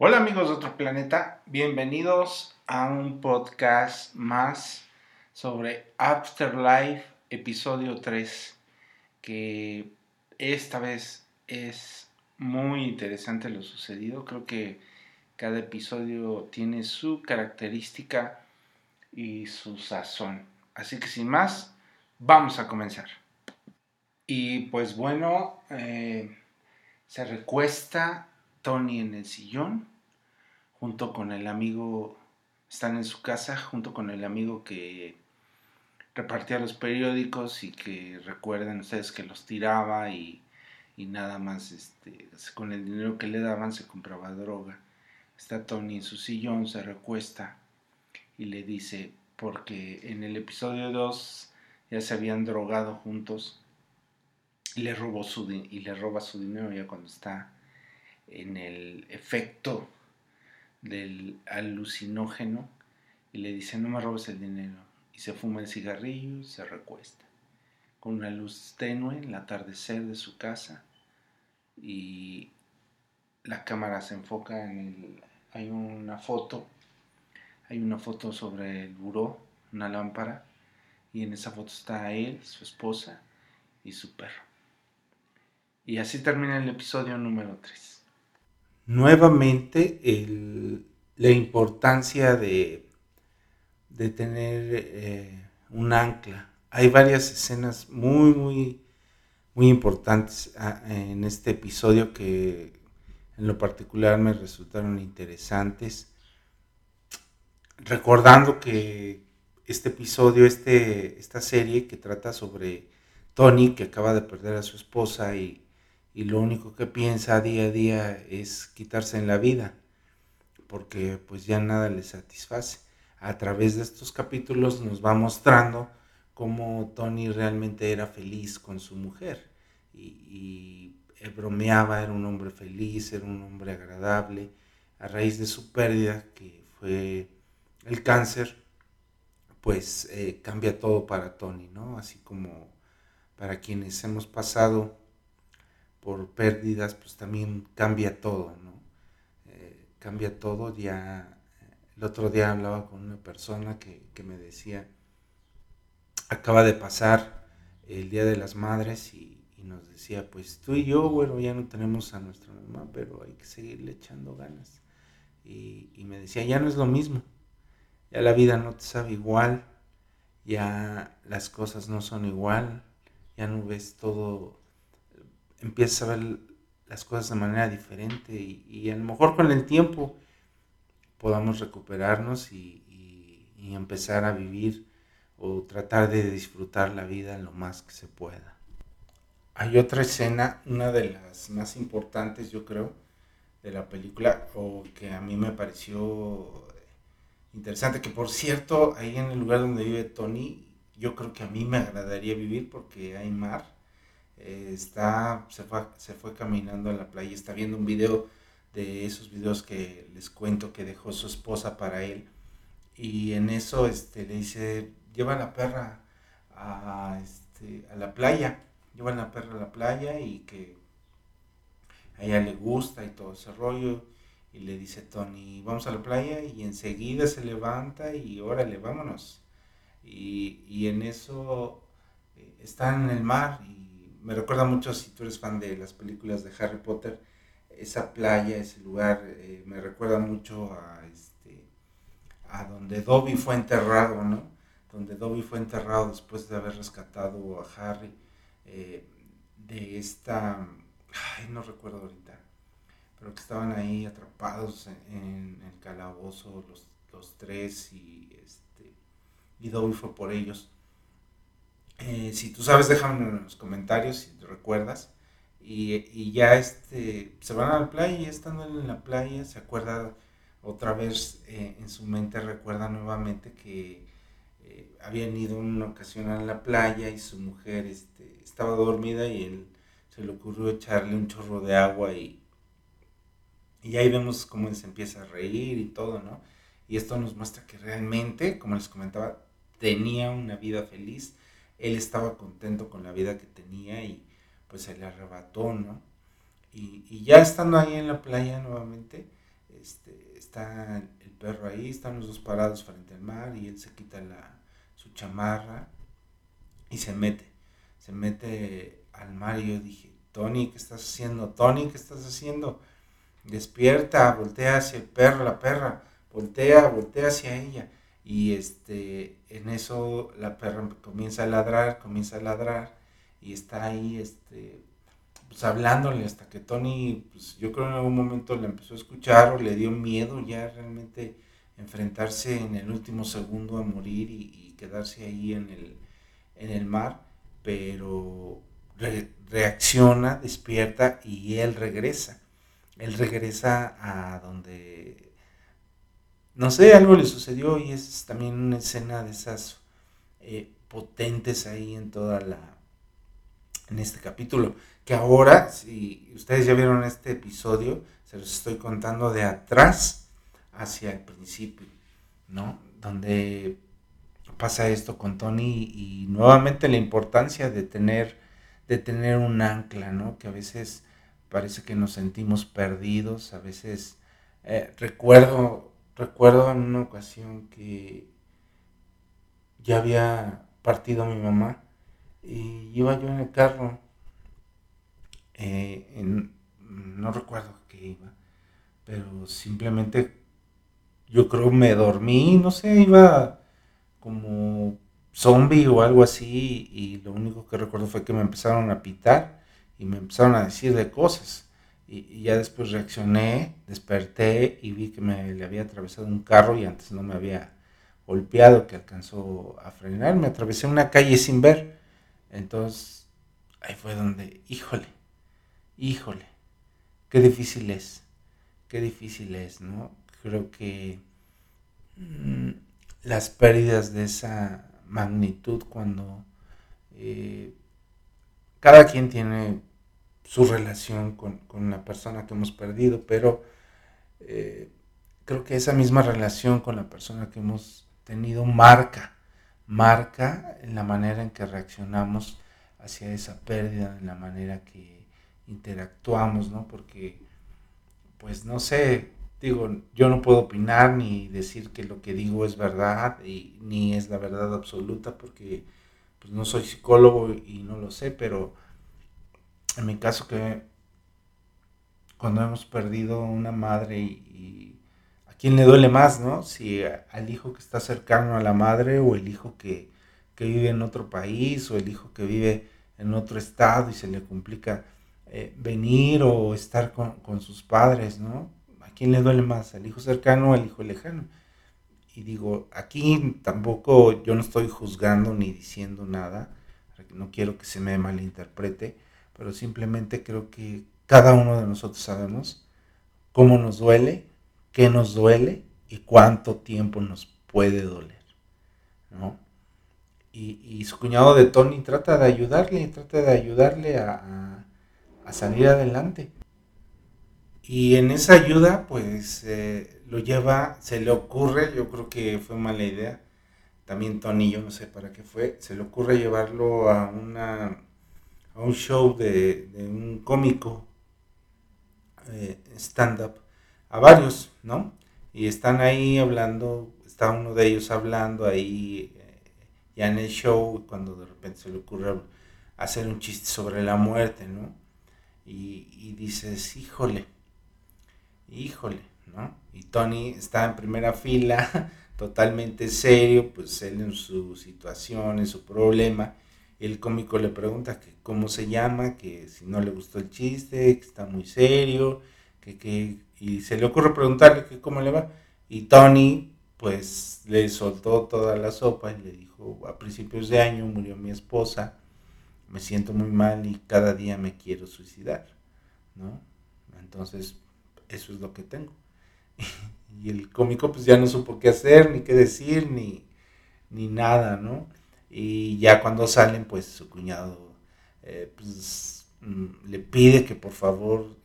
Hola amigos de otro planeta, bienvenidos a un podcast más sobre Afterlife, episodio 3, que esta vez es muy interesante lo sucedido. Creo que cada episodio tiene su característica y su sazón. Así que sin más, vamos a comenzar. Y pues bueno, eh, se recuesta Tony en el sillón, junto con el amigo, están en su casa, junto con el amigo que repartía los periódicos y que recuerden ustedes que los tiraba y, nada más este, con el dinero que le daban se compraba droga. Está Tony en su sillón, se recuesta y le dice, porque en el episodio 2 ya se habían drogado juntos y le, robó su, y le roba su dinero ya cuando está en el efecto del alucinógeno y le dice no me robes el dinero y se fuma el cigarrillo y se recuesta. Con una luz tenue en el atardecer de su casa y la cámara se enfoca en el hay una foto hay una foto sobre el buró una lámpara y en esa foto está él su esposa y su perro. Y así termina el episodio número 3 nuevamente la importancia de, de tener eh, un ancla. Hay varias escenas muy, muy, muy importantes ah, en este episodio que en lo particular me resultaron interesantes. Recordando que este episodio, este, esta serie que trata sobre Tony que acaba de perder a su esposa y, y lo único que piensa día a día es quitarse en la vida, porque pues ya nada le satisface. A través de estos capítulos nos va mostrando cómo Tony realmente era feliz con su mujer y, bromeaba, era un hombre feliz, era un hombre agradable. A raíz de su pérdida, que fue el cáncer, pues eh, cambia todo para Tony, ¿no? Así como para quienes hemos pasado por pérdidas, pues también cambia todo, ¿no? Eh, cambia todo, ya el otro día hablaba con una persona que, me decía, acaba de pasar el Día de las Madres y, nos decía, pues tú y yo, bueno, ya no tenemos a nuestra mamá, pero hay que seguirle echando ganas. Y, y me decía, ya no es lo mismo, ya la vida no te sabe igual, ya las cosas no son igual, ya no ves todo empiezas a ver las cosas de manera diferente y, a lo mejor con el tiempo podamos recuperarnos y, empezar a vivir o tratar de disfrutar la vida lo más que se pueda. Hay otra escena, una de las más importantes yo creo, de la película, o que a mí me pareció interesante, que por cierto, ahí en el lugar donde vive Tony, yo creo que a mí me agradaría vivir porque hay mar eh, está, se fue, se fue caminando a la playa, está viendo un video de esos videos que les cuento que dejó su esposa para él. Y en eso este, le dice, lleva a la perra a, este, a la playa, lleva la perra a la playa y que a ella le gusta y todo ese rollo. Y le dice Tony, vamos a la playa y enseguida se levanta y órale, vámonos. Y, y en eso eh, está en el mar me recuerda mucho, si tú eres fan de las películas de Harry Potter, esa playa, ese lugar, eh, me recuerda mucho a, este, a donde Dobby fue enterrado, ¿no? Donde Dobby fue enterrado después de haber rescatado a Harry eh, de esta, ay, no recuerdo ahorita, pero que estaban ahí atrapados en, el calabozo los, los tres y, este, y Dobby fue por ellos. Eh, si tú sabes, déjame en los comentarios si te recuerdas. Y, ya este, se van a la playa y estando en la playa se acuerda otra vez eh, en su mente, recuerda nuevamente que eh, habían ido una ocasión a la playa y su mujer este, estaba dormida y él se le ocurrió echarle un chorro de agua y, y ahí vemos cómo se empieza a reír y todo, ¿no? Y esto nos muestra que realmente, como les comentaba, tenía una vida feliz él estaba contento con la vida que tenía y pues se le arrebató, ¿no? Y, ya estando ahí en la playa nuevamente, este, está el perro ahí, están los dos parados frente al mar y él se quita la, su chamarra y se mete, se mete al mar y yo dije, Tony, ¿qué estás haciendo? Tony, ¿qué estás haciendo? Despierta, voltea hacia el perro, la perra, voltea, voltea hacia ella. Y este, en eso la perra comienza a ladrar, comienza a ladrar y está ahí, este, pues hablándole hasta que Tony, pues yo creo en algún momento le empezó a escuchar o le dio miedo ya realmente enfrentarse en el último segundo a morir y, quedarse ahí en el, en el mar, pero reacciona, despierta y él regresa. Él regresa a donde, no sé, algo le sucedió y es también una escena de esas eh, potentes ahí en toda la, en este capítulo que ahora, si ustedes ya vieron este episodio, se los estoy contando de atrás hacia el principio, ¿no? Donde pasa esto con Tony y nuevamente la importancia de tener, de tener un ancla, ¿no? Que a veces parece que nos sentimos perdidos, a veces eh, recuerdo, recuerdo en una ocasión que ya había partido mi mamá y iba yo en el carro eh, no recuerdo qué iba, pero simplemente yo creo me dormí, no sé, iba como zombie o algo así y lo único que recuerdo fue que me empezaron a pitar y me empezaron a decir de cosas y, ya después reaccioné, desperté y vi que me le había atravesado un carro y antes no me había golpeado que alcanzó a frenar, me atravesé una calle sin ver, entonces ahí fue donde, híjole, híjole, qué difícil es, qué difícil es, ¿no? Creo que mm, las pérdidas de esa magnitud cuando eh, cada quien tiene su relación con, con, la persona que hemos perdido, pero eh, creo que esa misma relación con la persona que hemos tenido marca, marca la manera en que reaccionamos hacia esa pérdida, en la manera que interactuamos, ¿no? Porque, pues no sé, digo, yo no puedo opinar ni decir que lo que digo es verdad y ni es la verdad absoluta porque pues no soy psicólogo y no lo sé, pero en mi caso que cuando hemos perdido una madre y, a quién le duele más, ¿no? Si al hijo que está cercano a la madre o el hijo que, que vive en otro país o el hijo que vive en otro estado y se le complica eh, venir o estar con, sus padres, ¿no? ¿A quién le duele más? ¿Al hijo cercano o al hijo lejano? Y digo, aquí tampoco yo no estoy juzgando ni diciendo nada, no quiero que se me malinterprete, pero simplemente creo que cada uno de nosotros sabemos cómo nos duele, qué nos duele y cuánto tiempo nos puede doler, ¿no? Y, su cuñado de Tony trata de ayudarle, trata de ayudarle a a salir adelante. Y en esa ayuda, pues eh, lo lleva, se le ocurre, yo creo que fue mala idea, también Tony, yo no sé para qué fue, se le ocurre llevarlo a, una, a un show de, un cómico eh, stand-up, a varios, ¿no? Y están ahí hablando, está uno de ellos hablando ahí eh, ya en el show, cuando de repente se le ocurre hacer un chiste sobre la muerte, ¿no? y, dices, híjole, híjole, ¿no? Y Tony está en primera fila, totalmente serio, pues él en su situación, en su problema. El cómico le pregunta que cómo se llama, que si no le gustó el chiste, que está muy serio, que, que, y se le ocurre preguntarle que cómo le va. Y Tony, pues le soltó toda la sopa y le dijo, a principios de año murió mi esposa, me siento muy mal y cada día me quiero suicidar, ¿no? Entonces, eso es lo que tengo. y el cómico pues ya no supo qué hacer, ni qué decir, ni, ni nada, ¿no? Y ya cuando salen, pues su cuñado eh, pues, mm, le pide que por favor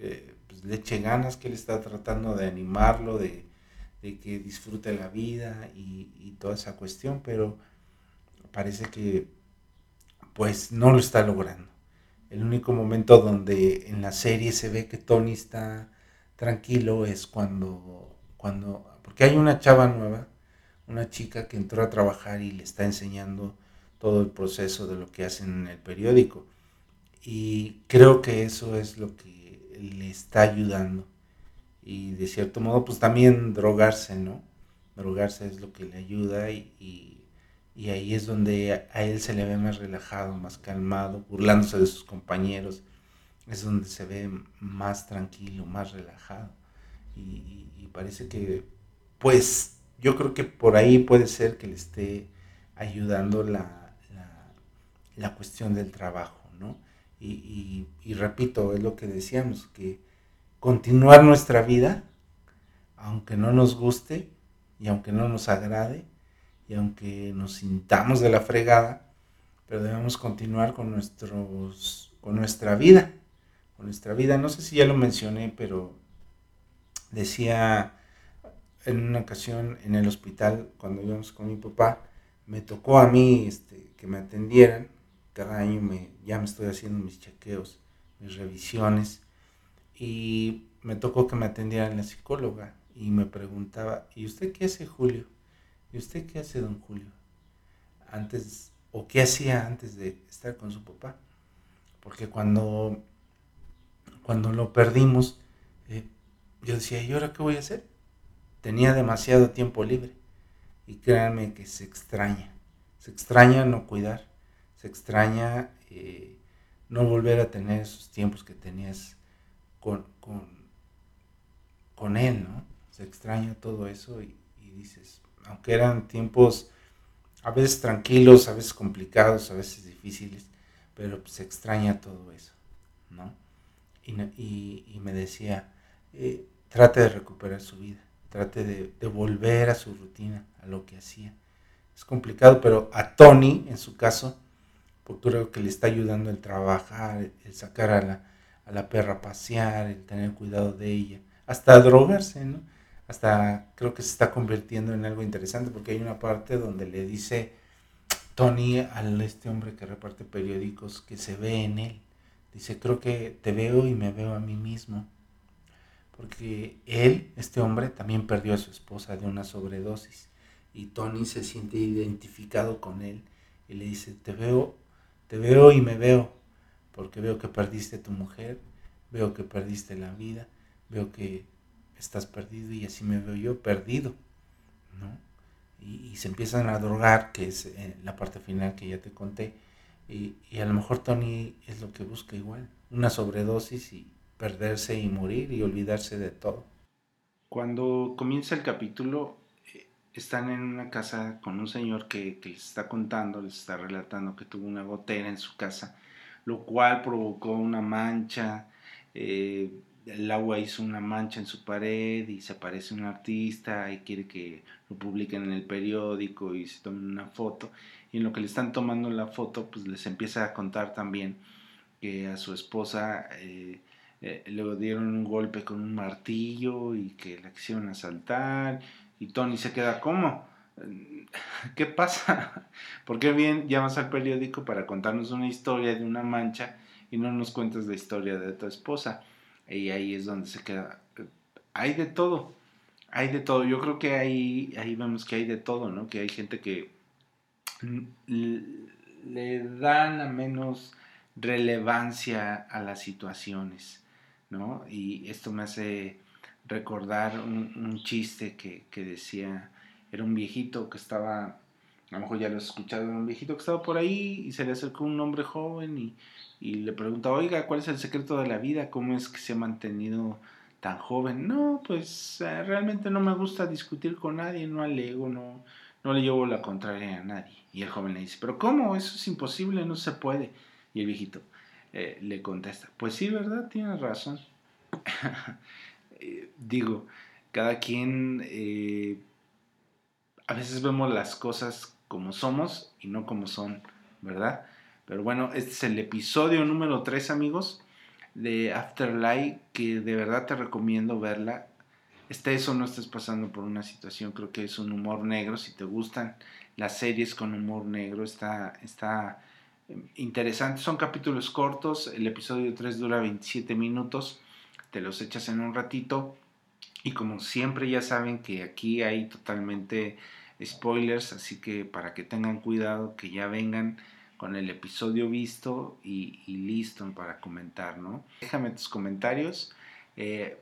pues, le eche ganas, que él está tratando de animarlo, de, que disfrute la vida y, y toda esa cuestión, pero parece que pues no lo está logrando. El único momento donde en la serie se ve que Tony está tranquilo es cuando cuando, porque hay una chava nueva, una chica que entró a trabajar y le está enseñando todo el proceso de lo que hacen en el periódico. Y creo que eso es lo que le está ayudando. Y de cierto modo, pues también drogarse, ¿no? Drogarse es lo que le ayuda y, y, ahí es donde a, él se le ve más relajado, más calmado, burlándose de sus compañeros. Es donde se ve más tranquilo, más relajado. Y, y parece que, pues, yo creo que por ahí puede ser que le esté ayudando la, la cuestión del trabajo, ¿no? Y, repito, es lo que decíamos, que continuar nuestra vida, aunque no nos guste y aunque no nos agrade y aunque nos sintamos de la fregada, pero debemos continuar con, nuestros, con nuestra vida, con nuestra vida. No sé si ya lo mencioné, pero decía en una ocasión en el hospital, cuando íbamos con mi papá, me tocó a mí este, que me atendieran cada año me, ya me estoy haciendo mis chequeos, mis revisiones y me tocó que me atendiera la psicóloga y me preguntaba, ¿y usted qué hace Julio? ¿Y usted qué hace don Julio? Antes, o qué hacía antes de estar con su papá. Porque cuando, cuando lo perdimos, eh, yo decía, ¿y ahora qué voy a hacer? Tenía demasiado tiempo libre. Y créanme que se extraña. Se extraña no cuidar se extraña eh, no volver a tener esos tiempos que tenías con, con, él, ¿no? Se extraña todo eso y, dices, aunque eran tiempos a veces tranquilos, a veces complicados, a veces difíciles, pero se extraña todo eso, ¿no? Y, me decía, eh, trate de recuperar su vida, trate de, de, volver a su rutina, a lo que hacía. Es complicado, pero a Tony, en su caso, creo que le está ayudando el trabajar, el sacar a la, a la perra a pasear, el tener cuidado de ella, hasta drogarse, ¿no? Hasta creo que se está convirtiendo en algo interesante porque hay una parte donde le dice Tony a este hombre que reparte periódicos que se ve en él. Dice, creo que te veo y me veo a mí mismo. Porque él, este hombre, también perdió a su esposa de una sobredosis. Y Tony se siente identificado con él y le dice, te veo te veo y me veo, porque veo que perdiste tu mujer, veo que perdiste la vida, veo que estás perdido y así me veo yo perdido, ¿no? Y, se empiezan a drogar, que es eh, la parte final que ya te conté, y, y, a lo mejor Tony es lo que busca igual, una sobredosis y perderse y morir y olvidarse de todo. Cuando comienza el capítulo, están en una casa con un señor que, les está contando, les está relatando que tuvo una gotera en su casa, lo cual provocó una mancha, eh, el agua hizo una mancha en su pared y se aparece un artista y quiere que lo publiquen en el periódico y se tomen una foto. Y en lo que le están tomando la foto, pues les empieza a contar también que a su esposa eh, eh, le dieron un golpe con un martillo y que la quisieron asaltar y Tony se queda, ¿cómo? ¿Qué pasa? ¿Por qué bien llamas al periódico para contarnos una historia de una mancha y no nos cuentas la historia de tu esposa? Y ahí es donde se queda. Hay de todo, hay de todo. Yo creo que ahí, ahí vemos que hay de todo, ¿no? Que hay gente que le dan la menos relevancia a las situaciones, ¿no? Y esto me hace recordar un, chiste que, decía, era un viejito que estaba, a lo mejor ya lo has escuchado, un viejito que estaba por ahí y se le acercó un hombre joven y, le pregunta, oiga, ¿cuál es el secreto de la vida? ¿Cómo es que se ha mantenido tan joven? No, pues eh, realmente no me gusta discutir con nadie, no alego, no, no le llevo la contraria a nadie. Y el joven le dice, pero ¿cómo? Eso es imposible, no se puede. Y el viejito eh, le contesta, pues sí, ¿verdad? Tienes razón. Eh, digo, cada quien, eh, a veces vemos las cosas como somos y no como son, ¿verdad? Pero bueno, este es el episodio número 3, amigos, de Afterlife, que de verdad te recomiendo verla. Estés o no estés pasando por una situación, creo que es un humor negro. Si te gustan las series con humor negro, está, está eh, interesante. Son capítulos cortos, el episodio 3 dura 27 minutos te los echas en un ratito Y como siempre ya saben que aquí hay totalmente spoilers, así que para que tengan cuidado que ya vengan con el episodio visto y, listo para comentar, ¿no? Déjame tus comentarios. Eh,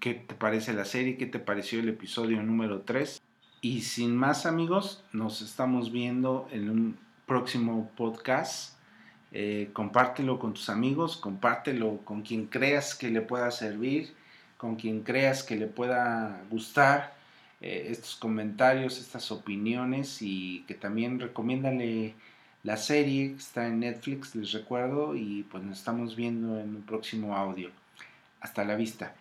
¿Qué te parece la serie? ¿Qué te pareció el episodio número 3? Y sin más amigos, nos estamos viendo en un próximo podcast. Eh, compártelo con tus amigos, compártelo con quien creas que le pueda servir, con quien creas que le pueda gustar eh, estos comentarios, estas opiniones y que también recomiéndale la serie que está en Netflix, les recuerdo, y pues nos estamos viendo en un próximo audio. Hasta la vista.